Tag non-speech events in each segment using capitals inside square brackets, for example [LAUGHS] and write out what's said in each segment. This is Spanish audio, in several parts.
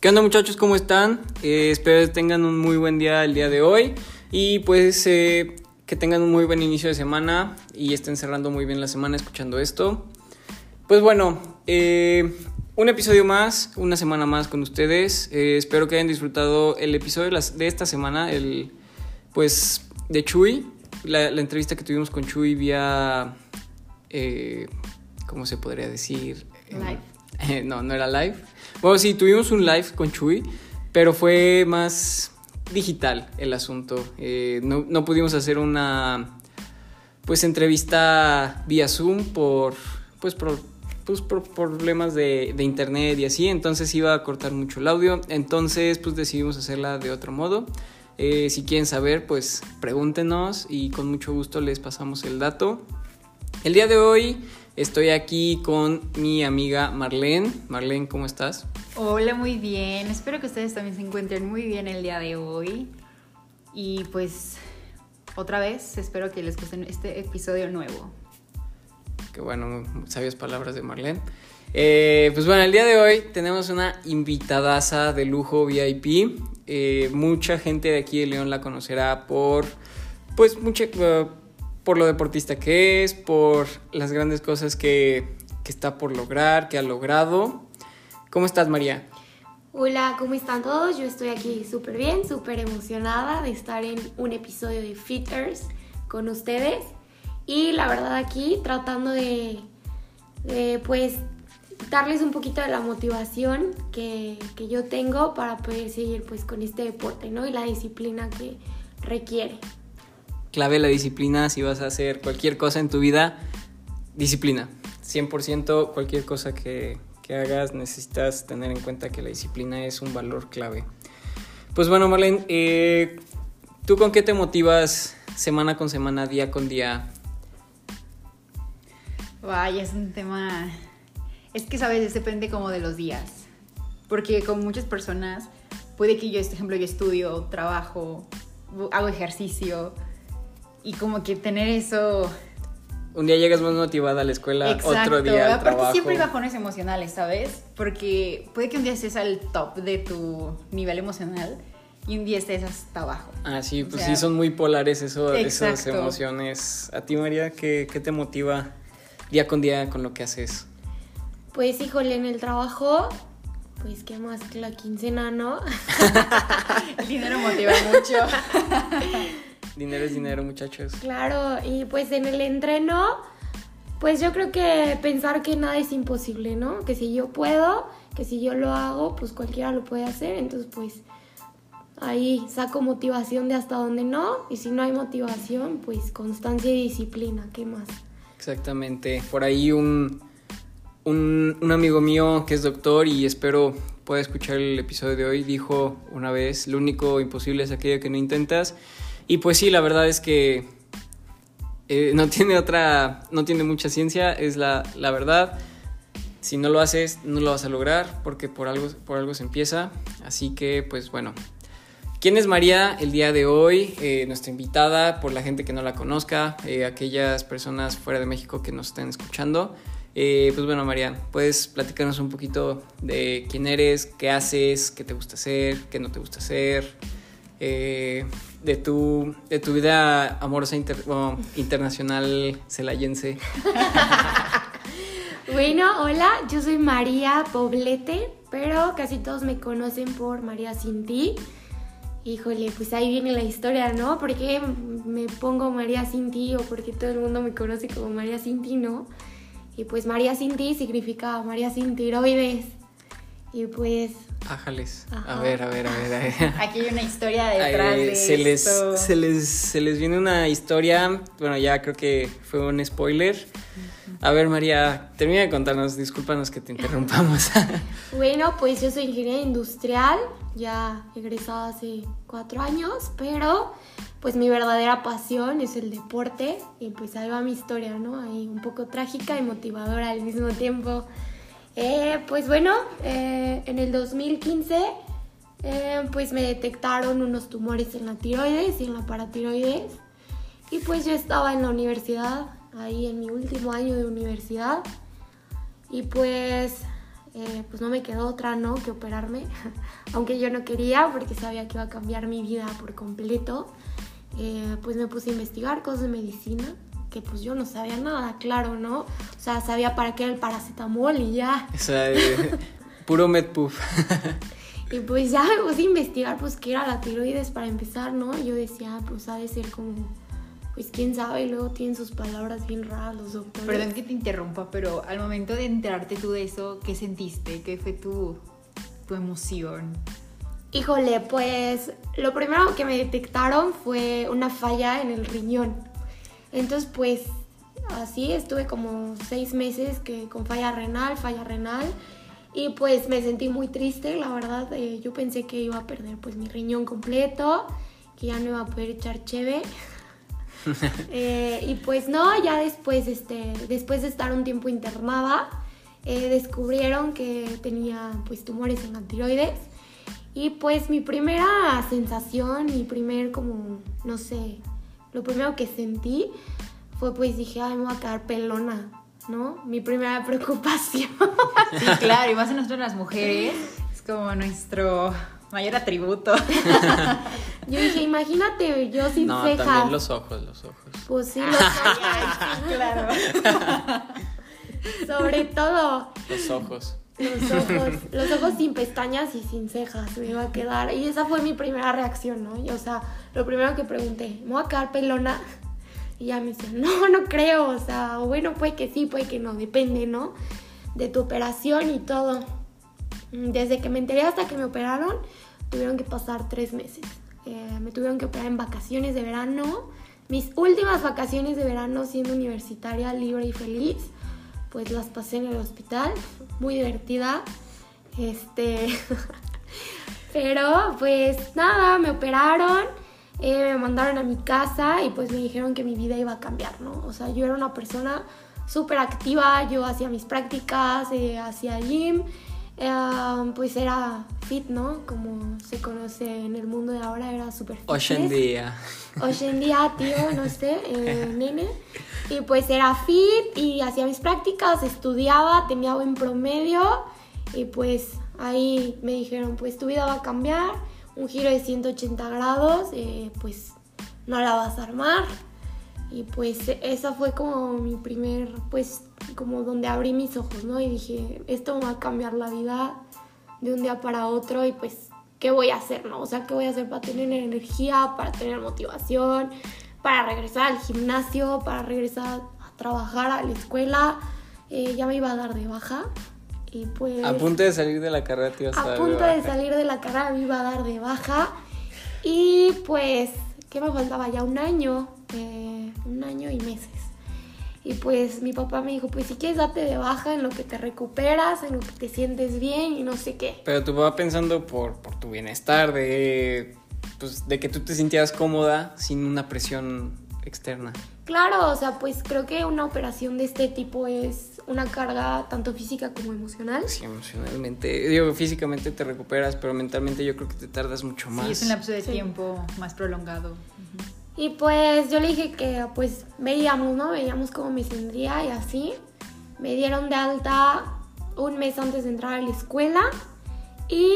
¿Qué onda muchachos? ¿Cómo están? Eh, espero que tengan un muy buen día el día de hoy y pues eh, que tengan un muy buen inicio de semana y estén cerrando muy bien la semana escuchando esto. Pues bueno, eh, un episodio más, una semana más con ustedes. espero que hayan disfrutado el episodio de esta semana, el pues de Chuy, la, la entrevista que tuvimos con Chuy vía, ¿cómo se podría decir? Live. [LAUGHS] no, no era live bueno, sí, tuvimos un live con Chuy, pero fue más digital el asunto. Eh, no, pudimos hacer una pues entrevista vía Zoom por pues por, pues, problemas de, internet y así, entonces iba a cortar mucho el audio, entonces pues decidimos hacerla de otro modo. Eh, si quieren saber, pues pregúntenos y con mucho gusto les pasamos el dato. El día de hoy Estoy aquí con mi amiga Marlene. Marlene, ¿cómo estás? Hola, muy bien. Espero que ustedes también se encuentren muy bien el día de hoy. Y pues otra vez espero que les guste este episodio nuevo. Qué bueno, sabias palabras de Marlene. Eh, pues bueno, el día de hoy tenemos una invitadaza de lujo VIP. Eh, mucha gente de aquí de León la conocerá por, pues, mucha, por lo deportista que es, por las grandes cosas que, está por lograr, que ha logrado. ¿Cómo estás, María? Hola, ¿cómo están todos? Yo estoy aquí súper bien, súper emocionada de estar en un episodio de Fitters con ustedes. Y la verdad aquí tratando de, pues, darles un poquito de la motivación que, que, yo tengo para poder seguir pues con este deporte, ¿no? Y la disciplina que requiere clave la disciplina si vas a hacer cualquier cosa en tu vida, disciplina. 100% cualquier cosa que, hagas necesitas tener en cuenta que la disciplina es un valor clave. Pues bueno, Marlene, eh, ¿tú con qué te motivas semana con semana, día con día? Vaya, es un tema... Es que, ¿sabes? Depende como de los días. Porque con muchas personas puede que yo, por ejemplo, yo estudio, trabajo, hago ejercicio, y como que tener eso... Un día llegas más motivada a la escuela, otro día al Aparte trabajo. siempre hay bajones emocionales, ¿sabes? Porque puede que un día estés al top de tu nivel emocional y un día estés hasta abajo. Ah, sí, pues sí, son muy polares eso, esas emociones. ¿A ti, María, qué, qué te motiva día con día con lo que haces? Pues, híjole, en el trabajo pues qué más que la quincena, ¿no? [LAUGHS] el dinero motiva mucho. [LAUGHS] Dinero es dinero, muchachos. Claro, y pues en el entreno, pues yo creo que pensar que nada es imposible, ¿no? Que si yo puedo, que si yo lo hago, pues cualquiera lo puede hacer. Entonces, pues ahí saco motivación de hasta donde no. Y si no hay motivación, pues constancia y disciplina, ¿qué más? Exactamente. Por ahí un, un, un amigo mío que es doctor y espero pueda escuchar el episodio de hoy, dijo una vez, lo único imposible es aquello que no intentas. Y pues sí, la verdad es que eh, no [LAUGHS] tiene otra, no tiene mucha ciencia, es la, verdad. Si no lo haces, no lo vas a lograr porque por algo, por algo se empieza. Así que, pues bueno. ¿Quién es María el día de hoy? Eh, nuestra invitada, por la gente que no la conozca, eh, aquellas personas fuera de México que nos estén escuchando. pues bueno, María, ¿puedes platicarnos un poquito de quién eres, qué haces, qué te gusta hacer, qué no te gusta hacer? De tu, de tu vida amorosa internacional celayense. [LAUGHS] bueno, hola, yo soy María Poblete, pero casi todos me conocen por María Cinti. Híjole, pues ahí viene la historia, ¿no? ¿Por qué me pongo María Cinti o por qué todo el mundo me conoce como María Cinti, no? Y pues María Cinti significa María sin tiroides. Y pues Ájales. A ver, a ver, a ver, [LAUGHS] Aquí hay una historia detrás de se Les, se, les, se les viene una historia, bueno, ya creo que fue un spoiler. A ver, María, termina de contarnos, discúlpanos que te interrumpamos. [LAUGHS] bueno, pues yo soy ingeniera industrial, ya egresada hace cuatro años, pero pues mi verdadera pasión es el deporte y pues ahí va mi historia, ¿no? Ahí un poco trágica y motivadora al mismo tiempo. Eh, pues bueno, eh, en el 2015 eh, pues me detectaron unos tumores en la tiroides y en la paratiroides y pues yo estaba en la universidad, ahí en mi último año de universidad y pues pues no me quedó otra, ¿no? Que operarme, [LAUGHS] aunque yo no quería porque sabía que iba a cambiar mi vida por completo. Pues me puse a investigar cosas de medicina, que pues yo no sabía nada, claro, ¿no? O sea, sabía para qué era el paracetamol y ya. O sea, eh, [LAUGHS] puro medpuff. Y pues ya me puse a investigar pues qué era la tiroides para empezar, ¿no? Yo decía, pues ha de ser como, pues quién sabe, y luego tienen sus palabras bien raras los doctores. Perdón que te interrumpa, pero al momento de enterarte tú de eso, ¿qué sentiste? ¿Qué fue tu, tu emoción? Híjole, pues lo primero que me detectaron fue una falla en el riñón. Entonces, pues así estuve como seis meses que con falla renal, falla renal. Y pues me sentí muy triste, la verdad. eh, yo pensé que iba a perder pues mi riñón completo, que ya no iba a poder echar cheve. [LAUGHS] Eh, y pues no, ya después, este, después de estar un tiempo internada, eh, descubrieron que tenía pues tumores en la tiroides. Y pues mi primera sensación, mi primer como, no sé, lo primero que sentí fue pues dije, ay, me voy a quedar pelona, ¿no? Mi primera [LAUGHS] preocupación. Sí, claro, y más en nosotros las mujeres, es como nuestro mayor atributo. [LAUGHS] Yo dije, imagínate, yo sin No, cejas. también los ojos, los ojos. Pues sí, los [LAUGHS] claro. sobre todo Los ojos. Los ojos, los ojos sin pestañas y sin cejas me iba a quedar. Y esa fue mi primera reacción, ¿no? Y, o sea, lo primero que pregunté, ¿me voy a quedar pelona? Y ya me dice, no, no creo, o sea, bueno, puede que sí, puede que no, depende, ¿no? De tu operación y todo. Desde que me enteré hasta que me operaron, tuvieron que pasar tres meses. Eh, me tuvieron que operar en vacaciones de verano. Mis últimas vacaciones de verano siendo universitaria, libre y feliz, pues las pasé en el hospital, muy divertida. Este, [LAUGHS] pero pues nada, me operaron, eh, me mandaron a mi casa y pues me dijeron que mi vida iba a cambiar, ¿no? O sea, yo era una persona súper activa, yo hacía mis prácticas, eh, hacía gym, eh, pues era fit, ¿no? Como se conoce en el mundo de ahora, era súper fit. Hoy en día. Hoy en día, tío, no [LAUGHS] sé, eh, nene. Y pues era fit y hacía mis prácticas, estudiaba, tenía buen promedio. Y pues ahí me dijeron, pues tu vida va a cambiar, un giro de 180 grados, eh, pues no la vas a armar. Y pues esa fue como mi primer, pues como donde abrí mis ojos, ¿no? Y dije, esto va a cambiar la vida de un día para otro y pues, ¿qué voy a hacer, no? O sea, ¿qué voy a hacer para tener energía, para tener motivación, para regresar al gimnasio, para regresar a trabajar a la escuela? Eh, ya me iba a dar de baja y pues... A punto de salir de la carrera te ibas a A dar punto de salir de la carrera me iba a dar de baja. Y pues, ¿qué me faltaba? Ya un año, eh, un año y meses. Y pues mi papá me dijo, pues si quieres date de baja en lo que te recuperas, en lo que te sientes bien y no sé qué. Pero tu papá pensando por, por tu bienestar, de, pues, de que tú te sintieras cómoda sin una presión externa. Claro, o sea, pues creo que una operación de este tipo es una carga tanto física como emocional. Sí, emocionalmente. Digo, físicamente te recuperas, pero mentalmente yo creo que te tardas mucho más. Sí, es un lapso de Sí. tiempo más prolongado. Y pues yo le dije que pues veíamos, ¿no? Veíamos cómo me sentía y así. Me dieron de alta un mes antes de entrar a la escuela y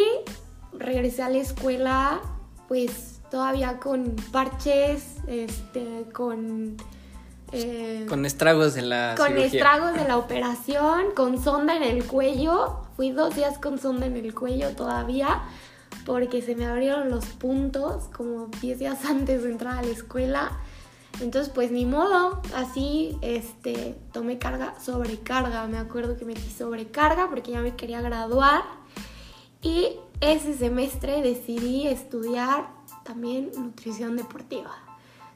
regresé a la escuela pues todavía con parches, este, con... eh, Con estragos de la con cirugía. estragos de la operación, con sonda en el cuello. Fui dos días con sonda en el cuello todavía porque se me abrieron los puntos como 10 días [LAUGHS] antes de entrar a la escuela. Entonces, pues ni modo, así este, tomé carga, sobrecarga. Me acuerdo que metí sobrecarga porque ya me quería graduar. Y ese semestre decidí estudiar también nutrición deportiva.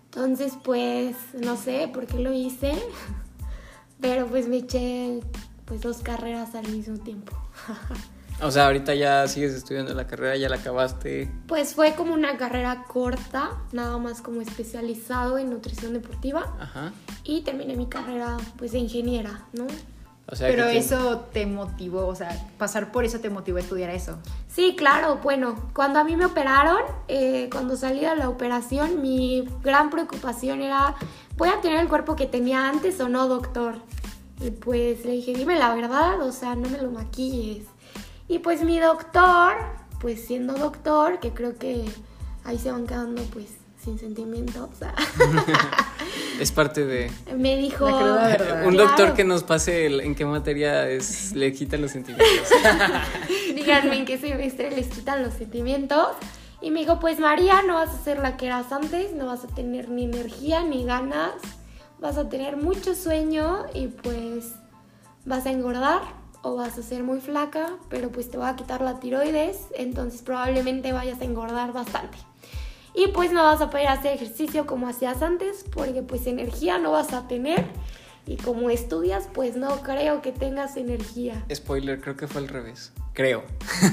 Entonces, pues, no sé por qué lo hice, [LAUGHS] pero pues me eché pues dos carreras al mismo tiempo. [LAUGHS] O sea, ahorita ya sigues estudiando la carrera, ya la acabaste. Pues fue como una carrera corta, nada más como especializado en nutrición deportiva Ajá. y terminé mi carrera pues de ingeniera, ¿no? O sea, Pero que eso te motivó, o sea, pasar por eso te motivó a estudiar eso. Sí, claro, bueno, cuando a mí me operaron, eh, cuando salí de la operación, mi gran preocupación era, ¿voy a tener el cuerpo que tenía antes o no, doctor? Y pues le dije, dime la verdad, o sea, no me lo maquilles. Y pues mi doctor, pues siendo doctor, que creo que ahí se van quedando pues sin sentimientos. [LAUGHS] [LAUGHS] es parte de... Me dijo... Un doctor que nos pase en qué materia es, le quitan los sentimientos. [LAUGHS] Díganme en qué semestre les quitan los sentimientos. Y me dijo, pues María, no vas a ser la que eras antes, no vas a tener ni energía ni ganas, vas a tener mucho sueño y pues vas a engordar o vas a ser muy flaca, pero pues te va a quitar la tiroides, entonces probablemente vayas a engordar bastante. Y pues no vas a poder hacer ejercicio como hacías antes, porque pues energía no vas a tener. Y como estudias, pues no creo que tengas energía. Spoiler, creo que fue al revés. Creo.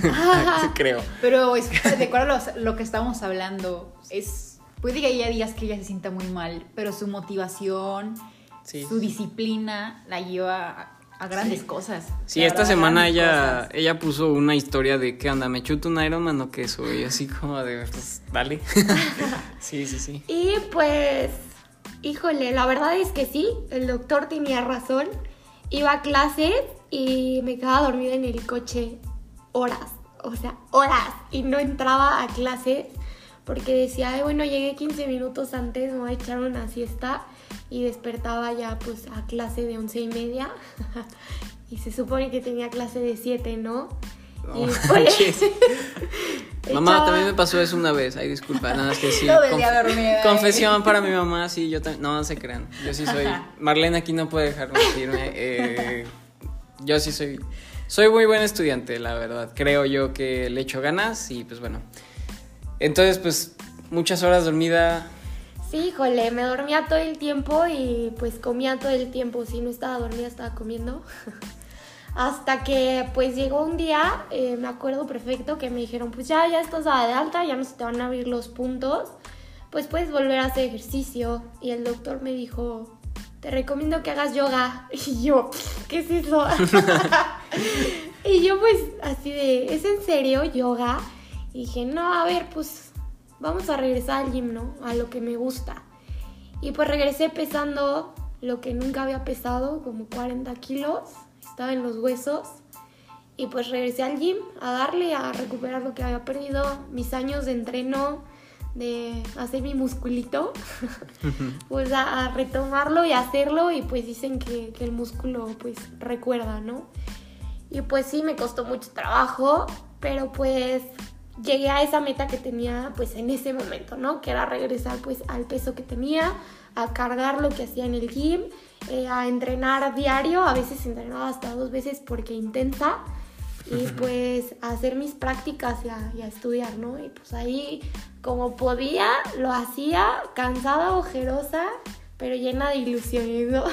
[LAUGHS] creo. Pero es, de acuerdo a lo, que estábamos hablando, es puede que ella digas que ella se sienta muy mal, pero su motivación, su disciplina la lleva a grandes cosas. Sí, esta semana ella, ella puso una historia de qué onda, me chuto un Ironman o qué soy, así como de, pues, dale. [LAUGHS] sí, sí, sí. Y pues, híjole, la verdad es que sí, el doctor tenía razón. Iba a clases y me quedaba dormida en el coche horas, o sea, horas, y no entraba a clases porque decía, Ay, bueno, llegué 15 minutos antes, me voy a echar una siesta y despertaba ya pues a clase de once y media [LAUGHS] y se supone que tenía clase de 7, ¿no? y [LAUGHS] pues, [LAUGHS] mamá, también me pasó eso una vez. Ay, disculpa, nada, es que sí. ¿eh? confesión para mi mamá, sí, yo también. No, no se crean. Yo sí soy. Marlene aquí no puede dejar mentirme. Eh, yo sí soy. Soy muy buen estudiante, la verdad. Creo yo que le echo ganas y pues bueno. Entonces, pues, muchas horas dormida, Sí, híjole, me dormía todo el tiempo y pues comía todo el tiempo. Si no estaba dormida, estaba comiendo. [LAUGHS] Hasta que pues llegó un día, eh, me acuerdo perfecto, que me dijeron, pues ya, ya estás de alta, ya no se te van a abrir los puntos, pues puedes volver a hacer ejercicio. Y el doctor me dijo, te recomiendo que hagas yoga. [LAUGHS] Y yo, ¿qué es eso? [LAUGHS] y yo pues así de, ¿es en serio yoga? Y dije, no, a ver, pues vamos a regresar al gym, ¿no? A lo que me gusta. Y pues regresé pesando lo que nunca había pesado, como 40 kilos, estaba en los huesos. Y pues regresé al gym a darle, a recuperar lo que había perdido, mis años de entreno, de hacer mi musculito, [LAUGHS] pues a, retomarlo y hacerlo y pues dicen que, que, el músculo pues recuerda, ¿no? Y pues sí, me costó mucho trabajo, pero pues llegué a esa meta que tenía pues en ese momento, ¿no? Que era regresar pues al peso que tenía, a cargar lo que hacía en el gym, eh, a entrenar diario, a veces entrenaba hasta dos veces porque intensa y pues a hacer mis prácticas y a, estudiar, ¿no? Y pues ahí como podía lo hacía, cansada, ojerosa, pero llena de ilusiones, ¿no?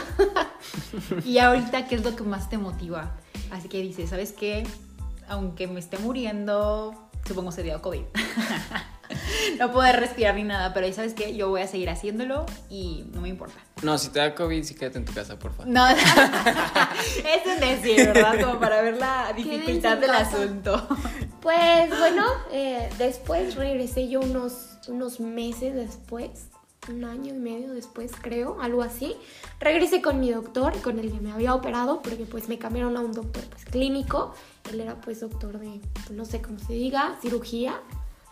[LAUGHS] y ahorita, ¿qué es lo que más te motiva? Así que dices, ¿sabes qué? Aunque me esté muriendo, supongo sería COVID. [LAUGHS] no poder respirar ni nada, pero sabes qué, yo voy a seguir haciéndolo y no me importa. No, si te da COVID, sí quédate en tu casa, por favor. No, [LAUGHS] es un decir, ¿verdad? Como para ver la dificultad del asunto. Pues bueno, eh, después regresé yo unos, unos meses después, un año y medio después creo, algo así. Regresé con mi doctor, con el que me había operado, porque pues me cambiaron a un doctor pues clínico él era pues doctor de, no sé cómo se diga, cirugía.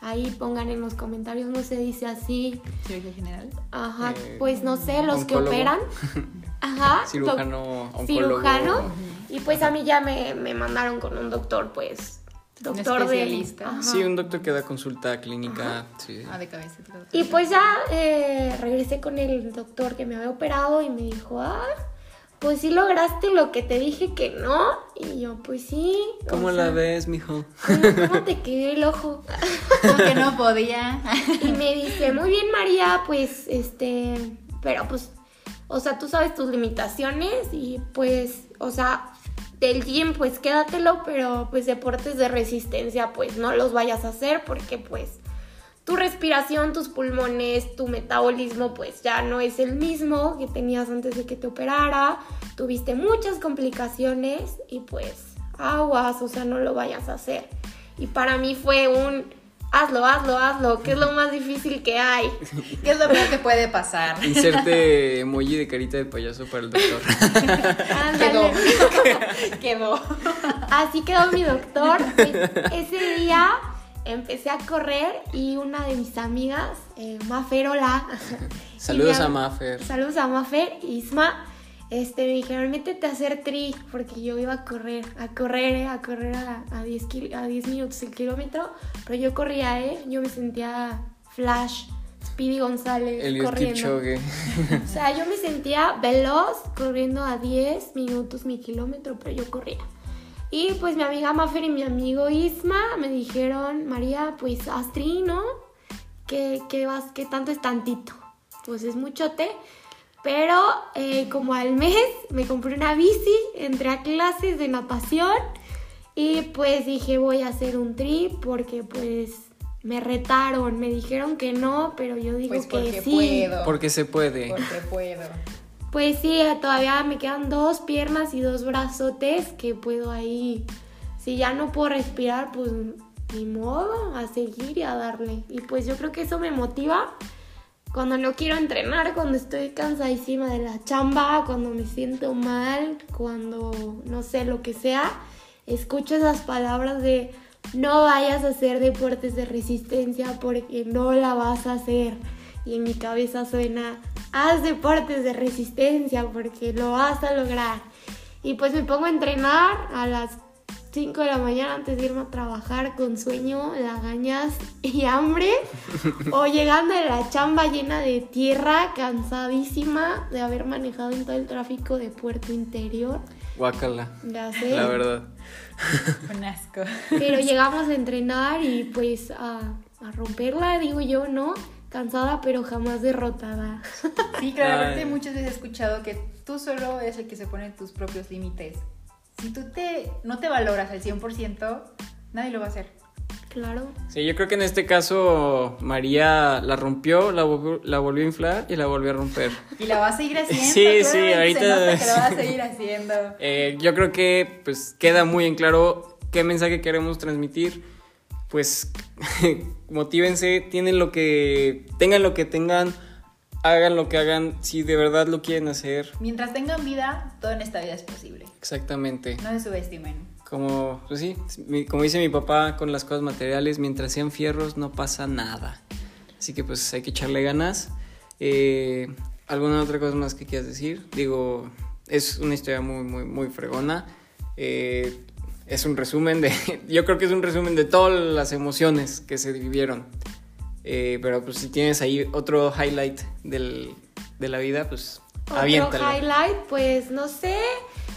Ahí pongan en los comentarios, no se dice así. Cirugía general. Ajá, eh, pues no sé, los que operan. [LAUGHS] Ajá. Cirujano, Cirujano. Y pues a mí ya me, me mandaron con un doctor, pues doctor especialista. Sí, un doctor que da consulta clínica. Sí. Ah, de cabeza. Y pues ya eh, regresé con el doctor que me había operado y me dijo, ah, pues sí lograste lo que te dije que no. Y yo, pues sí. ¿Cómo la ves, mijo? ¿Cómo te quedó el ojo? que no podía. [LAUGHS] y me dice, muy bien, María, pues, este, pero pues, o sea, tú sabes tus limitaciones y pues, o sea, del gym, pues quédatelo, pero pues deportes de resistencia, pues no los vayas a hacer porque pues tu respiración, tus pulmones, tu metabolismo pues ya no es el mismo que tenías antes de que te operara, tuviste muchas complicaciones y pues aguas, o sea, no lo vayas a hacer. Y para mí fue un, hazlo, hazlo, hazlo, que es lo más difícil que hay. ¿Qué es lo peor que puede pasar? [LAUGHS] Inserte emoji de carita de payaso para el doctor. Ándale. Quedó. [LAUGHS] Quedó. Así quedó mi doctor. Ese día empecé a correr y una de mis amigas, eh, Maferola. Saludos y mi a Mafer. Saludos a Mafer, Isma. Este, me dijeron, métete a hacer tri, porque yo iba a correr, a correr, eh, a correr a, a 10, kil- a 10 minutos el kilómetro, pero yo corría, ¿eh? Yo me sentía Flash, Speedy González, Eliud corriendo. [LAUGHS] O sea, yo me sentía veloz corriendo a 10 minutos mi kilómetro, pero yo corría. Y pues mi amiga Mafer y mi amigo Isma me dijeron, María, pues haz tri, ¿no? ¿Qué, qué vas, qué tanto es tantito? Pues es muchote. Pero eh, como al mes me compré una bici, entré a clases de natación y pues dije voy a hacer un tri porque pues me retaron, me dijeron que no, pero yo digo Pues que porque sí. puedo. Porque se puede. Porque puedo. Pues sí, eh, todavía me quedan dos piernas y dos brazotes que puedo ahí. Si ya no puedo respirar, pues ni modo, a seguir y a darle. Y pues yo creo que eso me motiva cuando no quiero entrenar, cuando estoy cansadísima de la chamba, cuando me siento mal, cuando no sé lo que sea. Escucho esas palabras de no vayas a hacer deportes de resistencia porque no la vas a hacer. Y en mi cabeza suena, haz deportes de resistencia porque lo vas a lograr. Y pues me pongo a entrenar a las 5 de la mañana antes de irme a trabajar con sueño, lagañas y hambre. o llegando de la chamba llena de tierra, cansadísima de haber manejado en todo el tráfico de Puerto Interior. Guácala. Ya sé. La verdad. Un asco. Pero llegamos a entrenar y pues a, a romperla, digo yo, ¿no? Cansada pero jamás derrotada. Sí, claramente Ay. muchas veces he escuchado que tú solo eres el que se pone tus propios límites. Si tú te, no te valoras al 100%, nadie lo va a hacer. Claro. Sí, yo creo que en este caso María la rompió, la volvió, la volvió a inflar y la volvió a romper. Y la vas a seguir haciendo. Sí, sí, ahorita- Se nota que la vas a seguir haciendo. Eh, yo creo que pues queda muy en claro qué mensaje queremos transmitir. Pues [LAUGHS] motívense, tienen lo que tengan lo que tengan, hagan lo que hagan si de verdad lo quieren hacer. Mientras tengan vida, todo en esta vida es posible. Exactamente. No se subestimen. Como, pues sí, como dice mi papá con las cosas materiales, mientras sean fierros no pasa nada. Así que pues hay que echarle ganas. Eh, ¿Alguna otra cosa más que quieras decir? Digo, es una historia muy, muy, muy fregona. Eh, es un resumen de, [LAUGHS] yo creo que es un resumen de todas las emociones que se vivieron. Eh, pero pues si tienes ahí otro highlight del, de la vida, pues Otro aviéntalo. highlight, pues no sé,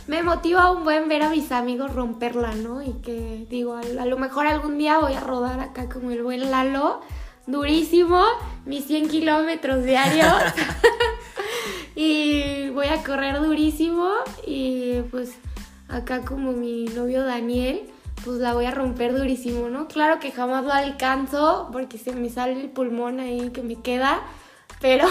me motiva un buen ver a mis amigos romperla, ¿no? Y que digo, a, a lo mejor algún día voy a rodar acá como el buen Lalo, durísimo, mis 100 kilómetros diarios. [LAUGHS] [LAUGHS] y voy a correr durísimo y pues acá como mi novio Daniel, pues la voy a romper durísimo, ¿no? Claro que jamás lo alcanzo porque se me sale el pulmón ahí que me queda, pero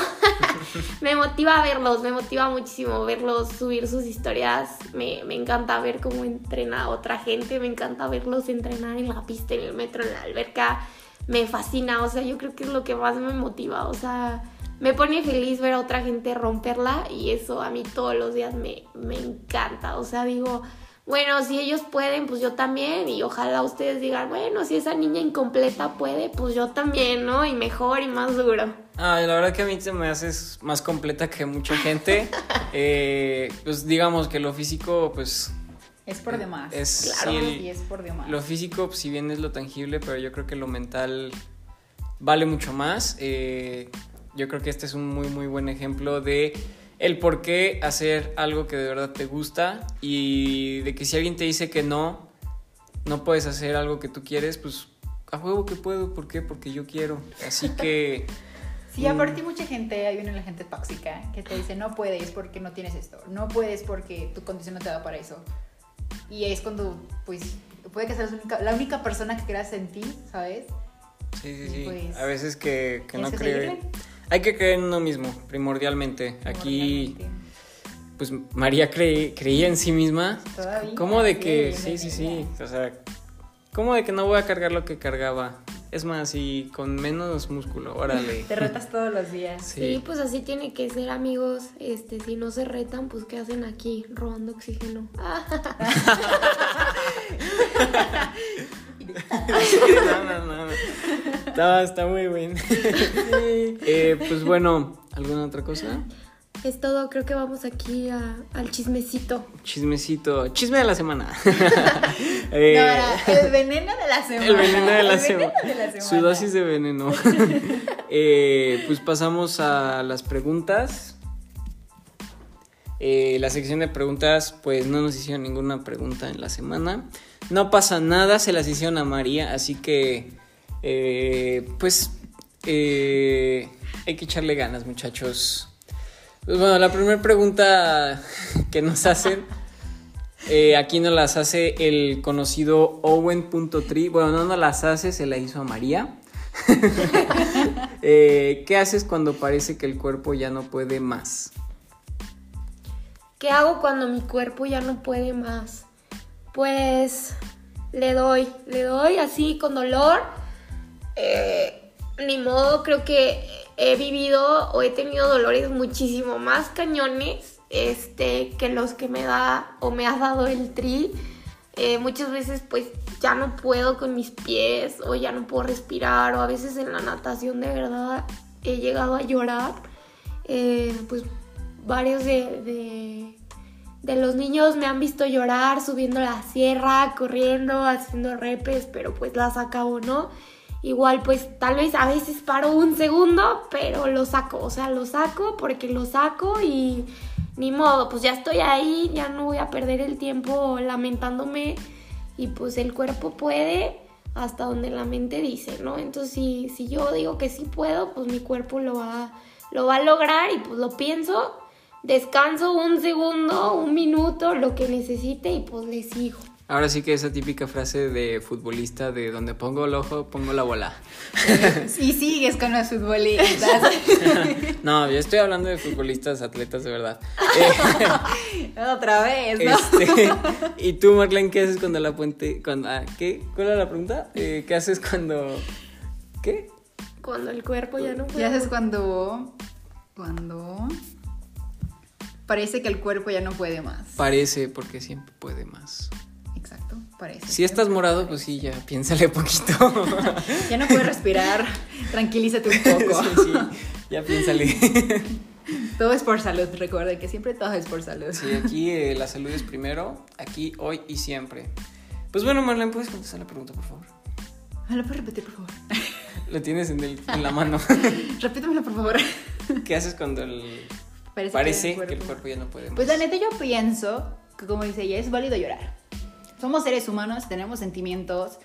[LAUGHS] me motiva a verlos, me motiva muchísimo verlos subir sus historias, me, me encanta ver cómo entrena otra gente, me encanta verlos entrenar en la pista, en el metro, en la alberca, me fascina, o sea, yo creo que es lo que más me motiva, o sea, me pone feliz ver a otra gente romperla y eso a mí todos los días me, me encanta, o sea, digo, bueno, si ellos pueden, pues yo también y ojalá ustedes digan, bueno, si esa niña incompleta puede, pues yo también, ¿no? Y mejor y más duro. Ay, la verdad que a mí se me haces más completa que mucha gente. [LAUGHS] Eh, pues digamos que lo físico, pues Es por demás. es claro. sí, el- Y es por demás. lo físico, pues, si bien es lo tangible, pero yo creo que lo mental vale mucho más. Eh, yo creo que este es un muy, muy buen ejemplo de el por qué hacer algo que de verdad te gusta y de que si alguien te dice que no, no puedes hacer algo que tú quieres, pues a juego que puedo. ¿Por qué? Porque yo quiero. Así que... [LAUGHS] Sí, aparte mucha gente, hay una gente tóxica que te dice no puedes porque no tienes esto, no puedes porque tu condición no te da para eso. Y es cuando, pues, puede que seas la única, la única persona que creas en ti, ¿sabes? Sí, sí, Y sí. pues, a veces que, que no que cree. seguirle. Hay que creer en uno mismo, primordialmente. Aquí, Primordialmente. pues María cre- creía en sí misma. Todavía, ¿Cómo de que? Sí, sí, sí. O sea, ¿cómo de que no voy a cargar lo que cargaba? Es más, y con menos músculo, órale. Te retas todos los días. Sí. Sí. pues así tiene que ser, amigos. Este, si no se retan, pues ¿qué hacen aquí? Robando oxígeno. [LAUGHS] [LAUGHS] no, no, no. Está, está muy bien. [LAUGHS] Eh, pues bueno, ¿alguna otra cosa? es todo, creo que vamos aquí a- al chismecito. Chismecito, chisme de la semana. [LAUGHS] [LAUGHS] Eh, No, era el veneno de la semana. el veneno de la, El semana. veneno de la semana. Su dosis de veneno. Eh, pues pasamos a las preguntas. Eh, la sección de preguntas, pues no nos hicieron ninguna pregunta en la semana. No pasa nada, se las hicieron a María, así que, eh, pues, eh, hay que echarle ganas, muchachos. Pues bueno, la primera pregunta [LAUGHS] que nos hacen, eh, aquí nos las hace el conocido Owen.tri. Bueno, no nos las hace, se la hizo a María. [LAUGHS] ¿Qué haces cuando parece que el cuerpo ya no puede más? ¿Qué hago cuando mi cuerpo ya no puede más? Pues le doy, le doy así con dolor. Eh, ni modo, creo que he vivido o he tenido dolores muchísimo más cañones este, que los que me da o me ha dado el tri. Eh, muchas veces pues ya no puedo con mis pies o ya no puedo respirar o a veces en la natación de verdad he llegado a llorar. Eh, pues varios de, de, de los niños me han visto llorar subiendo la sierra, corriendo, haciendo repes, pero pues las acabo, ¿no? Igual pues tal vez a veces paro un segundo, pero lo saco, o sea, lo saco porque lo saco y ni modo, pues ya estoy ahí, ya no voy a perder el tiempo lamentándome y pues el cuerpo puede hasta donde la mente dice, ¿no? Entonces si, si yo digo que sí puedo, pues mi cuerpo lo va, lo va a lograr y pues lo pienso, descanso un segundo, un minuto, lo que necesite y pues le sigo. Ahora sí que esa típica frase de futbolista de donde pongo el ojo, pongo la bola. [LAUGHS] Y sigues con los futbolistas. [LAUGHS] No, yo estoy hablando de futbolistas, atletas de verdad. [LAUGHS] Otra vez, Eh, ¿no? este, ¿Y tú, Marlene, qué haces cuando la puente... Cuando, ah, ¿Qué? ¿Cuál era la pregunta? Eh, ¿Qué haces cuando... ¿Qué? Cuando el cuerpo ya no puede. Ya haces cuando. Cuando. Parece que el cuerpo ya no puede más. Parece, porque siempre puede más. Parece. Si estás morado, pues sí, ya piénsale poquito. [LAUGHS] Ya no puedes respirar. [LAUGHS] Tranquilízate un poco. sí, sí, ya piénsale. [LAUGHS] Todo es por salud. Recuerden que siempre todo es por salud. Sí, aquí eh, la salud es primero, aquí, hoy y siempre. Pues bueno, Marlene, ¿puedes contestar la pregunta, por favor? ¿Me lo puedes repetir, por favor? Lo tienes en, el- en la mano. Repítemelo, por favor. ¿Qué haces cuando el... Parece, parece que el cuerpo ya no puede más? Pues la neta yo pienso que como dice ella, es válido llorar. Somos seres humanos, tenemos sentimientos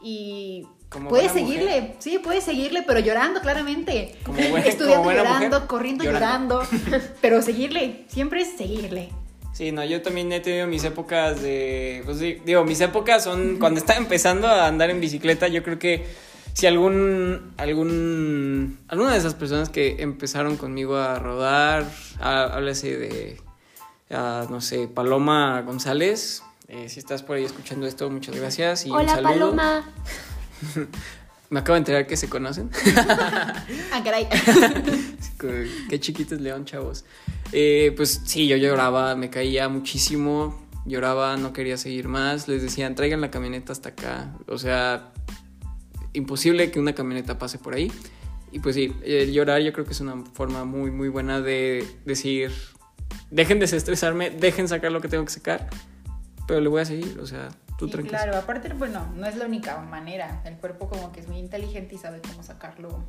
y Como puedes seguirle, mujer. sí, puedes seguirle, pero llorando claramente. Como Estudiando como llorando, mujer, corriendo llorando. llorando, [LAUGHS] pero seguirle, siempre es seguirle. Sí, no, yo también he tenido mis épocas de. Pues sí, digo, mis épocas son [LAUGHS] cuando estaba empezando a andar en bicicleta. Yo creo que si algún. algún alguna de esas personas que empezaron conmigo a rodar, háblase de. a, no sé, Paloma González. Eh, si estás por ahí escuchando esto, muchas gracias. Y un Hola saludo. Paloma. [LAUGHS] Me acabo de enterar que se conocen. [LAUGHS] Ah, caray. [LAUGHS] Qué chiquitos león, chavos. Eh, pues sí, yo lloraba, me caía muchísimo, lloraba, no quería seguir más. Les decían, traigan la camioneta hasta acá. O sea, imposible que una camioneta pase por ahí. Y pues sí, el llorar yo creo que es una forma muy, muy buena de decir, dejen de desestresarme, dejen sacar lo que tengo que sacar, pero le voy a seguir, o sea, tú Sí, tranquilo. claro, aparte, bueno, no es la única manera. El cuerpo como que es muy inteligente y sabe cómo sacarlo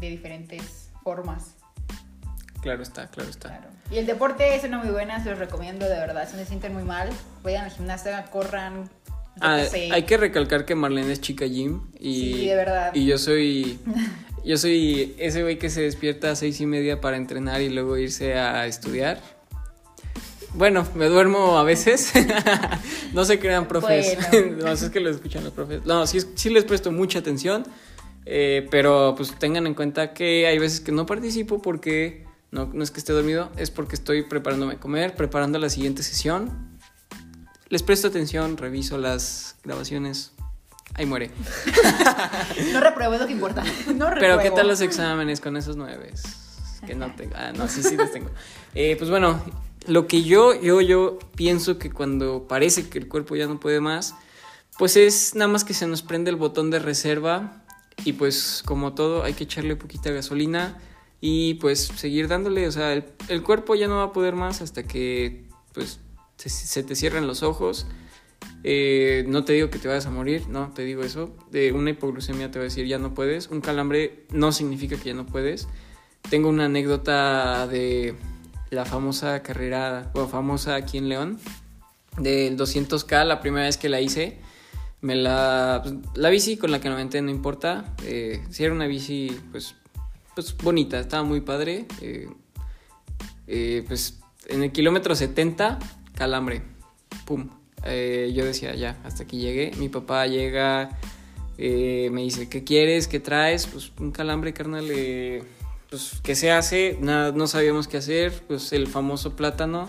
de diferentes formas. Claro está, claro está. Claro. Y el deporte es una muy buena, se los recomiendo de verdad. Si se sienten muy mal, vayan al gimnasio, corran. yo Ah, sé. hay que recalcar que Marlene es chica gym y, Sí, de verdad. y yo soy [LAUGHS] yo soy ese güey que se despierta a seis y media para entrenar y luego irse a estudiar. Bueno, me duermo a veces. [LAUGHS] no se crean profes. Bueno. [LAUGHS] no, es que lo escuchan los profes. No, sí, sí les presto mucha atención. eh, pero pues tengan en cuenta que hay veces que no participo porque no, no es que esté dormido, es porque estoy preparándome a comer, preparando la siguiente sesión. Les presto atención, reviso las grabaciones, ahí muere. [LAUGHS] No repruebo, es lo que importa. No Pero repruebo. ¿qué tal los exámenes con esos nueve? Que no tengo. Ah, no, sí, sí los tengo. Eh, pues bueno, lo que yo, yo, yo pienso que cuando parece que el cuerpo ya no puede más, pues es nada más que se nos prende el botón de reserva y pues como todo hay que echarle poquita gasolina y pues seguir dándole, o sea, el, el cuerpo ya no va a poder más hasta que pues se, te cierren los ojos. Eh, no te digo que te vayas a morir, no te digo eso. De una hipoglucemia te voy a decir ya no puedes. Un calambre no significa que ya no puedes. Tengo una anécdota de la famosa carrera, bueno, famosa aquí en León, del 200K, la primera vez que la hice. Me la, pues, la bici con la que me aventé no importa. Eh, si era una bici, pues, pues bonita, estaba muy padre. Eh, eh, pues en el kilómetro 70, calambre. Pum. Yo decía, ya, hasta aquí llegué. Mi papá llega, me dice, ¿qué quieres? ¿Qué traes? Pues un calambre, carnal. Pues, ¿qué se hace? Nada, no sabíamos qué hacer. Pues el famoso plátano.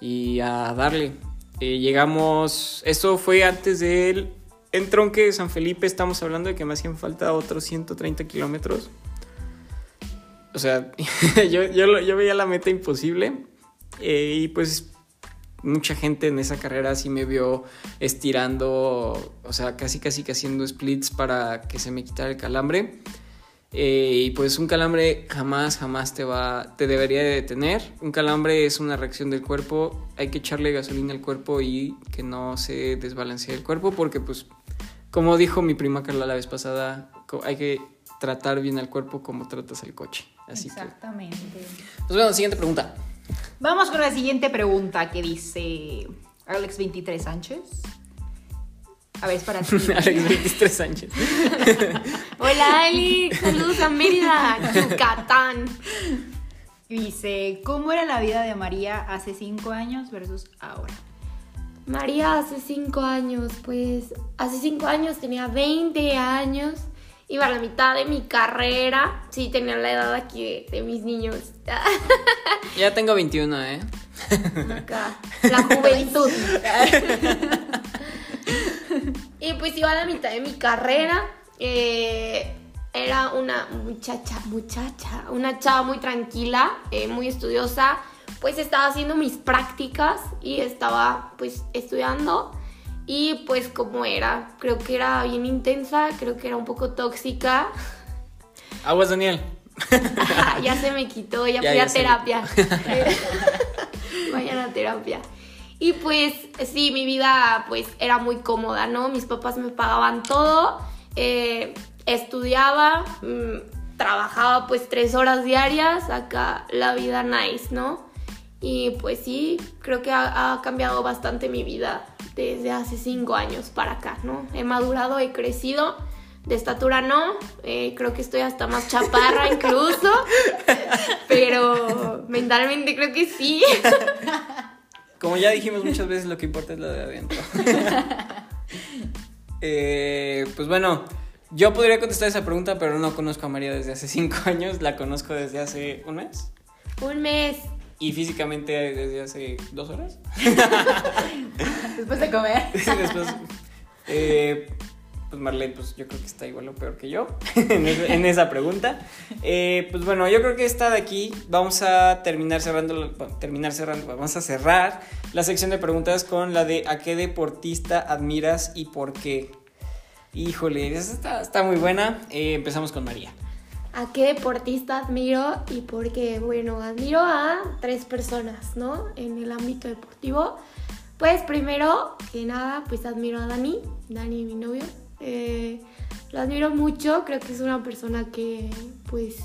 Y a darle. Eh, llegamos, esto fue antes del entronque de San Felipe. Estamos hablando de que me hacían falta otros 130 kilómetros. O sea, [LAUGHS] yo, yo veía la meta imposible. eh, y pues mucha gente en esa carrera sí me vio estirando, o sea, casi casi que haciendo splits para que se me quitara el calambre. Eh, y pues un calambre jamás, jamás te va, te debería de detener. Un calambre es una reacción del cuerpo. Hay que echarle gasolina al cuerpo y que no se desbalancee el cuerpo porque pues, como dijo mi prima Carla la vez pasada, hay que tratar bien al cuerpo como tratas al coche. Así que, Exactamente. pues bueno, siguiente pregunta. Vamos con la siguiente pregunta que dice Alex23 Sánchez. A ver, es para ti. [LAUGHS] Alex, 23 Sánchez. [LAUGHS] Hola, Alex. Saludos a Mérida, Yucatán. Dice, ¿cómo era la vida de María hace cinco años versus ahora? María hace cinco años, pues hace cinco años tenía 20 años, iba a la mitad de mi carrera, sí, tenía la edad aquí de, de mis niños, [LAUGHS] Ya tengo 21, ¿eh? acá, la juventud. Y pues iba a la mitad de mi carrera, eh, era una muchacha, muchacha, una chava muy tranquila, eh, muy estudiosa, pues estaba haciendo mis prácticas y estaba pues estudiando y pues como era, creo que era bien intensa, creo que era un poco tóxica, [LAUGHS] Aguas, Daniel. [LAUGHS] ya se me quitó, ya, Ya, fui ya a terapia. Vayan [LAUGHS] a terapia. Y pues sí, mi vida pues era muy cómoda, ¿no? Mis papás me pagaban todo, eh, estudiaba, mm, trabajaba pues tres horas diarias, acá la vida nice, ¿no? Y pues sí, creo que ha, cambiado bastante mi vida desde hace cinco años para acá, ¿no? He madurado, he crecido. De estatura no, eh, creo que estoy hasta más chaparra incluso, [LAUGHS] pero mentalmente creo que sí. [LAUGHS] Como ya dijimos muchas veces, lo que importa es lo de adentro. [LAUGHS] Eh, pues bueno, yo podría contestar esa pregunta, pero no conozco a María desde hace cinco años. La conozco desde hace un mes. Un mes. Y físicamente desde hace dos horas. [LAUGHS] Después de comer. Después, eh, pues Marlene, pues yo creo que está igual o peor que yo [LAUGHS] en, esa pregunta. Eh, pues bueno, yo creo que esta de aquí vamos a terminar cerrando, terminar cerrando, vamos a cerrar la sección de preguntas con la de ¿a qué deportista admiras y por qué? Híjole, esa está, muy buena. Eh, empezamos con María. ¿A qué deportista admiro? Y porque, bueno, admiro a tres personas, ¿no? En el ámbito deportivo. Pues primero que nada, pues admiro a Dani, Dani, mi novio. Eh, lo admiro mucho, creo que es una persona que, pues,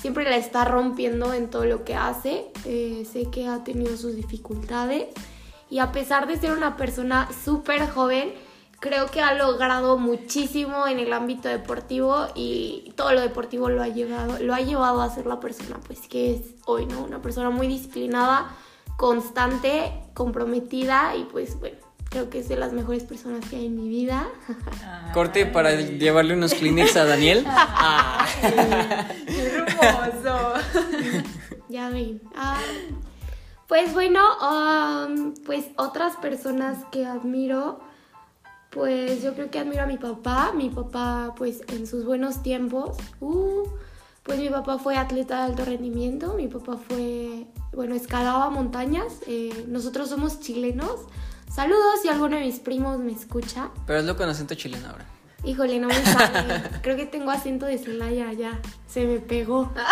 siempre la está rompiendo en todo lo que hace. Eh, sé que ha tenido sus dificultades. Y a pesar de ser una persona súper joven, creo que ha logrado muchísimo en el ámbito deportivo y todo lo deportivo lo ha llevado, lo ha llevado a ser la persona pues que es hoy, ¿no? Una persona muy disciplinada, constante, comprometida y pues bueno, creo que es de las mejores personas que hay en mi vida. Corte para llevarle unos Kleenex a Daniel. [LAUGHS] Ah. ¡Qué hermoso! [LAUGHS] Ya ven. Ah, pues bueno, um, pues otras personas que admiro, Pues yo creo que admiro a mi papá. Mi papá, pues en sus buenos tiempos, uh, pues mi papá fue atleta de alto rendimiento. Mi papá fue, bueno, escalaba montañas. Eh, nosotros somos chilenos. Saludos si alguno de mis primos me escucha. Pero hazlo con acento chileno ahora. Híjole, no me sale. [LAUGHS] Creo que tengo acento de Celaya ya. Se me pegó. [LAUGHS]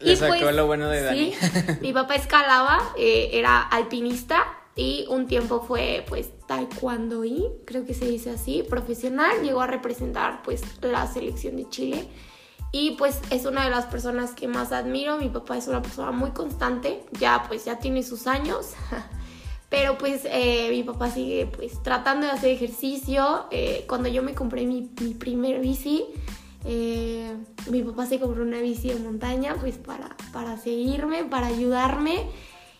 Le sacó lo bueno de Dani. Sí, mi papá escalaba, eh, era alpinista y un tiempo fue pues taekwondo y creo que se dice así, profesional, llegó a representar pues la selección de Chile y pues es una de las personas que más admiro, mi papá es una persona muy constante, ya pues ya tiene sus años, [LAUGHS] pero pues eh, mi papá sigue pues tratando de hacer ejercicio, eh, cuando yo me compré mi, mi primer bici, eh, mi papá se compró una bici de montaña pues para, para seguirme, para ayudarme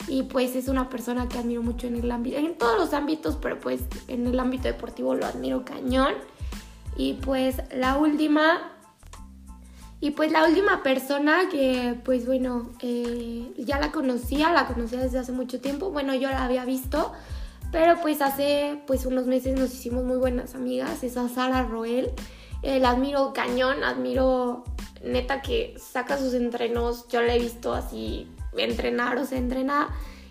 y pues es una persona que admiro mucho en el ámbito, en todos los ámbitos, pero pues en el ámbito deportivo lo admiro cañón. Y pues la última, y pues la última persona que pues bueno, eh, ya la conocía, la conocía desde hace mucho tiempo, bueno yo la había visto, pero pues hace pues unos meses nos hicimos muy buenas amigas, es a Sara Roel. Eh, la admiro cañón, admiro neta que saca sus entrenos, yo la he visto así entrenar o se entrena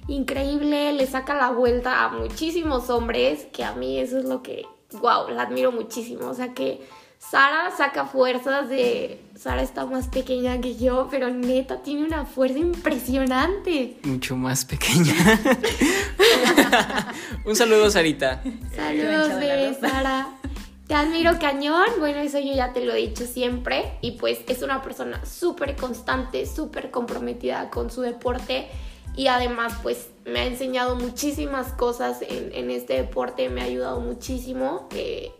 increíble, le saca la vuelta a muchísimos hombres, que a mí eso es lo que, wow, la admiro muchísimo, o sea que Sara saca fuerzas de... Sara está más pequeña que yo, pero neta tiene una fuerza impresionante. Mucho más pequeña. [LAUGHS] Un saludo, Sarita. Saludos, bebé, Sara. Te admiro cañón, bueno, eso yo ya te lo he dicho siempre y pues es una persona súper constante, súper comprometida con su deporte y además pues me ha enseñado muchísimas cosas en, en este deporte, me ha ayudado muchísimo eh,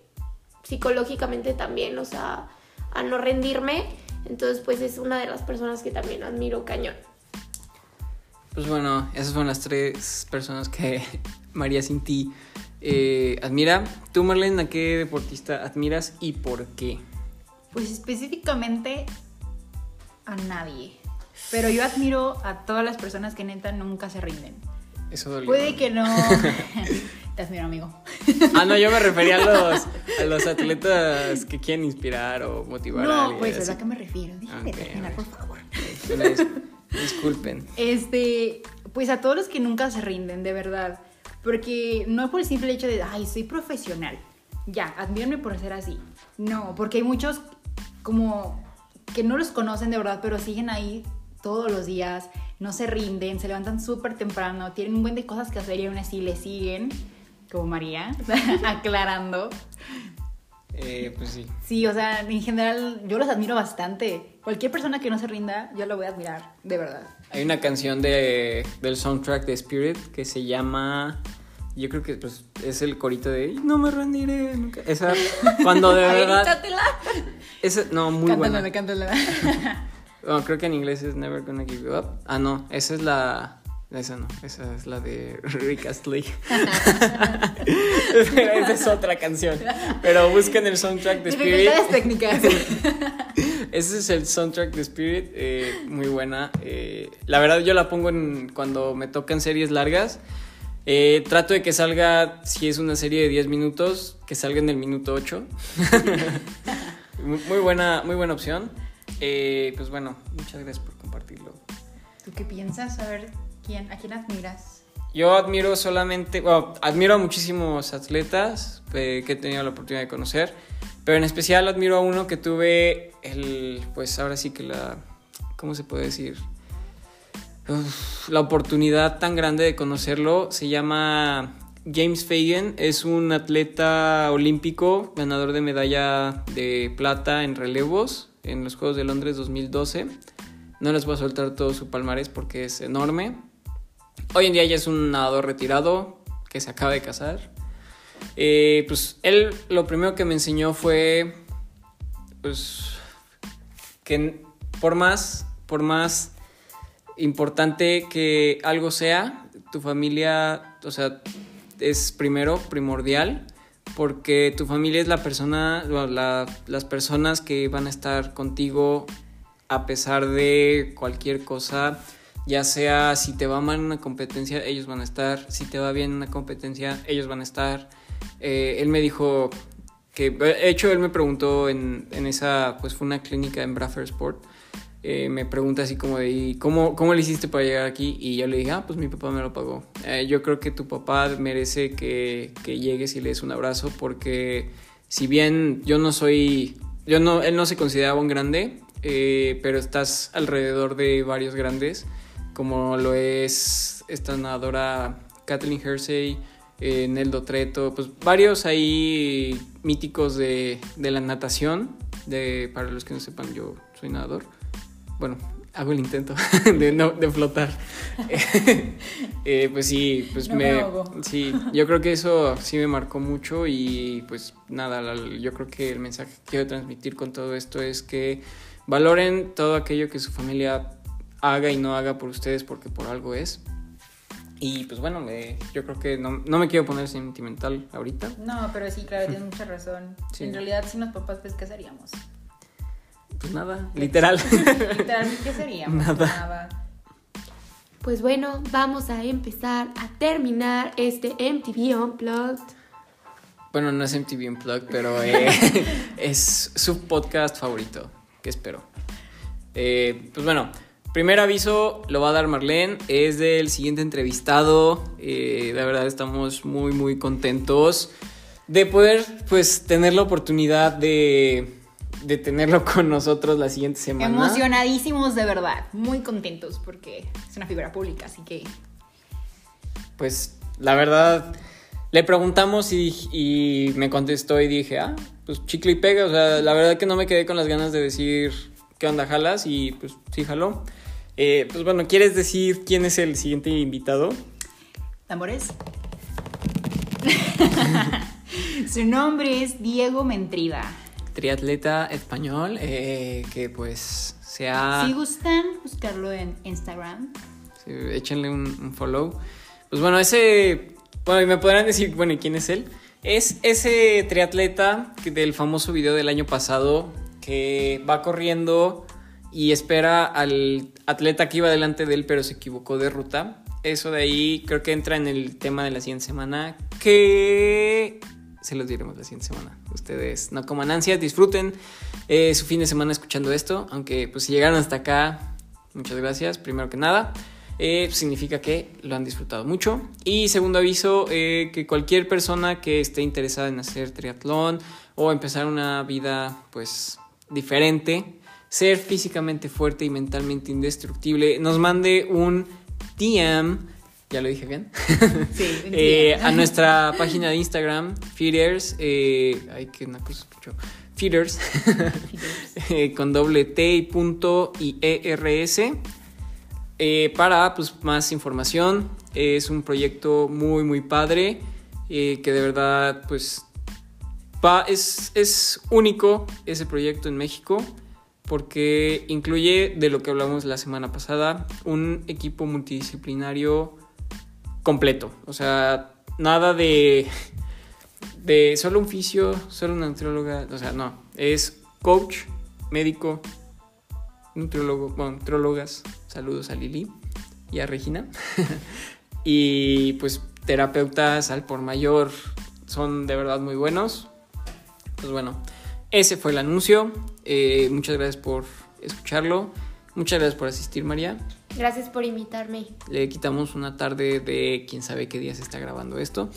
psicológicamente también, o sea, a no rendirme, entonces pues es una de las personas que también admiro cañón. Pues bueno, esas son las tres personas que [LAUGHS] María sin ti eh, admira. Tú, Marlene, ¿a qué deportista admiras y por qué? Pues específicamente a nadie. Pero yo admiro a todas las personas que neta nunca se rinden. Eso dolió. Puede que no. [LAUGHS] Te admiro, amigo. [LAUGHS] Ah, no, yo me refería a los, [LAUGHS] a los atletas que quieren inspirar o motivar a No, alguien. pues así. es a qué me refiero. Déjame Ok, terminar, ok. por favor. Disculpen. Este, pues a todos los que nunca se rinden, de verdad. Porque no es por el simple hecho de, ay, soy profesional. Ya, admírenme por ser así. No, porque hay muchos como que no los conocen de verdad, pero siguen ahí todos los días, no se rinden, se levantan súper temprano, tienen un buen de cosas que hacer y aún así le siguen, como María, [LAUGHS] aclarando. Eh, pues sí. Sí, o sea, en general yo los admiro bastante. Cualquier persona que no se rinda, yo lo voy a admirar, de verdad. Hay una canción de, del soundtrack de Spirit que se llama. Yo creo que pues, es el corito de No me rendiré nunca. Esa, cuando de A [LAUGHS] ver, verdad. Esa, no, muy buena. Cántamela, cántamela. [LAUGHS] Bueno, creo que en inglés es Never Gonna Give You Up. Ah, no, esa es la. Esa no, esa es la de [LAUGHS] Rick Astley. [LAUGHS] esa es otra canción. Pero busquen el soundtrack de Spirit. Técnicas. [LAUGHS] Ese es el soundtrack de Spirit, eh, muy buena. eh, la verdad yo la pongo en, cuando me tocan series largas. Eh, trato de que salga, si es una serie de 10 minutos, que salga en el minuto 8. muy, muy buena, muy buena opción. Eh, pues bueno, muchas gracias por compartirlo. ¿Tú qué piensas? A ver, ¿quién, ¿a quién admiras? Yo admiro solamente, bueno, admiro a muchísimos atletas eh, que he tenido la oportunidad de conocer, pero en especial admiro a uno que tuve el, pues ahora sí que la, ¿cómo se puede decir? La oportunidad tan grande de conocerlo. Se llama James Fagan, es un atleta olímpico, ganador de medalla de plata en relevos en los Juegos de Londres 2012. No les voy a soltar todo su palmarés porque es enorme. Hoy en día ya es un nadador retirado que se acaba de casar. Eh, pues él lo primero que me enseñó fue, pues, que por más, por más importante que algo sea, tu familia, o sea, es primero primordial porque tu familia es la persona, las personas que van a estar contigo a pesar de cualquier cosa, ya sea si te va mal en una competencia, ellos van a estar, si te va bien en una competencia, ellos van a estar. Eh, él me dijo que, de hecho, él me preguntó en, en esa, pues fue una clínica en Braffer Sport. eh, me pregunta así como "¿Y ¿cómo, ¿cómo le hiciste para llegar aquí? Y yo le dije, ah, pues mi papá me lo pagó. Eh, yo creo que tu papá merece que, que llegues y le des un abrazo porque si bien yo no soy, yo no, él no se consideraba un grande, eh, pero estás alrededor de varios grandes, como lo es esta nadadora Kathleen Hersey, eh, Neldo Treto, pues varios ahí míticos de, de la natación, de, para los que no sepan, yo soy nadador. Bueno, hago el intento [LAUGHS] de, no, de flotar. [LAUGHS] Eh, pues sí, pues No me... me. Sí, yo creo que eso sí me marcó mucho y pues nada, la- yo creo que el mensaje que quiero transmitir con todo esto es que valoren todo aquello que su familia haga y no haga por ustedes porque por algo es. Y pues bueno, me- yo creo que no, no me quiero poner sentimental ahorita. No, pero sí, claro, tienes [LAUGHS] mucha razón. Sí. En realidad, sin los papás, pues, ¿qué seríamos? Pues nada, literal. [LAUGHS] Literalmente, ¿qué [LAUGHS] seríamos? Nada. Pues bueno, vamos a empezar a terminar este MTV Unplugged. Bueno, no es MTV Unplugged, pero eh, es su podcast favorito, que espero. Eh, pues bueno, primer aviso lo va a dar Marlene, es del siguiente entrevistado. Eh, la verdad estamos muy, muy contentos de poder, pues, tener la oportunidad de, de tenerlo [LAUGHS] con nosotros la siguiente semana. Emocionadísimos de verdad, muy contentos porque es una figura pública, así que Pues la verdad, le preguntamos y, y me contestó y dije, ah, pues chicle y pega. O sea, la verdad que no me quedé con las ganas de decir qué onda jalas y pues sí jaló. Eh, pues bueno, ¿quieres decir quién es el siguiente invitado? tambores. [LAUGHS] Su nombre es Diego Mentrida. Triatleta español eh, que pues se ha... Si gustan buscarlo en Instagram, Sí, échenle un, un follow. Pues bueno, ese. Bueno, y me podrán decir, bueno, ¿y quién es él? Es ese triatleta del famoso video del año pasado que va corriendo y espera al atleta que iba delante de él, pero se equivocó de ruta. Eso de ahí creo que entra en el tema de la siguiente semana. Que se los diremos la siguiente semana. Ustedes no coman ansias, disfruten eh, su fin de semana escuchando esto. Aunque pues si llegaron hasta acá, muchas gracias, primero que nada. Eh, significa que lo han disfrutado mucho. Y segundo aviso, eh, que cualquier persona que esté interesada en hacer triatlón o empezar una vida pues diferente, ser físicamente fuerte y mentalmente indestructible, nos mande un DM, ya lo dije bien, [LAUGHS] sí, [LAUGHS] eh, a nuestra página de Instagram, Feeders, eh, ay, que una cosa escucho, Feeders, [LAUGHS] eh, con doble T y punto y ERS. Eh, para pues, más información, es un proyecto muy, muy padre, que de verdad, pues, va, es, es único ese proyecto en México, porque incluye, de lo que hablamos la semana pasada, un equipo multidisciplinario completo. O sea, nada de, de solo un fisio, solo una nutrióloga, o sea, no, es coach, médico, nutriólogo, bueno, nutriólogas, saludos a Lili y a Regina. [LAUGHS] y pues terapeutas al por mayor son de verdad muy buenos. Pues bueno, ese fue el anuncio. Eh, muchas gracias por escucharlo. Muchas gracias por asistir, María. Gracias por invitarme. Le quitamos una tarde de quién sabe qué día se está grabando esto.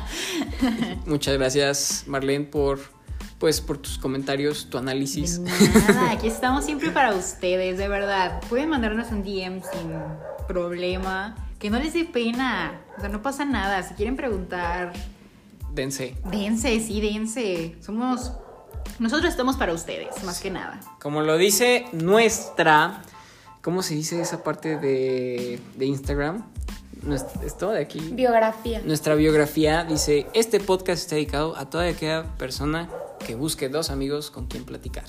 [LAUGHS] Muchas gracias, Marlene, por pues por tus comentarios, tu análisis. De nada, aquí estamos siempre para ustedes, de verdad. Pueden mandarnos un DM sin problema. Que no les dé pena. O sea, no pasa nada. Si quieren preguntar, Dense. dense, sí, dense. Somos. Nosotros estamos para ustedes, más que nada. Como lo dice nuestra, ¿cómo se dice esa parte de, de Instagram? Esto de aquí. Biografía. Nuestra biografía dice, este podcast está dedicado a toda aquella persona que busque dos amigos con quien platicar.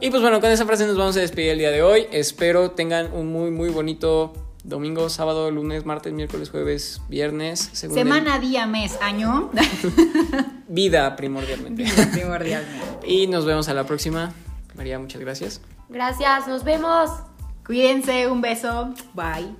Y pues bueno, con esa frase nos vamos a despedir el día de hoy. Espero tengan un muy, muy bonito domingo, sábado, lunes, martes, miércoles, jueves, viernes. según el- Semana, día, mes, año. [LAUGHS] Vida primordialmente. Primordialmente. y nos vemos a la próxima. María, muchas gracias. Gracias, nos vemos. Cuídense, un beso. Bye.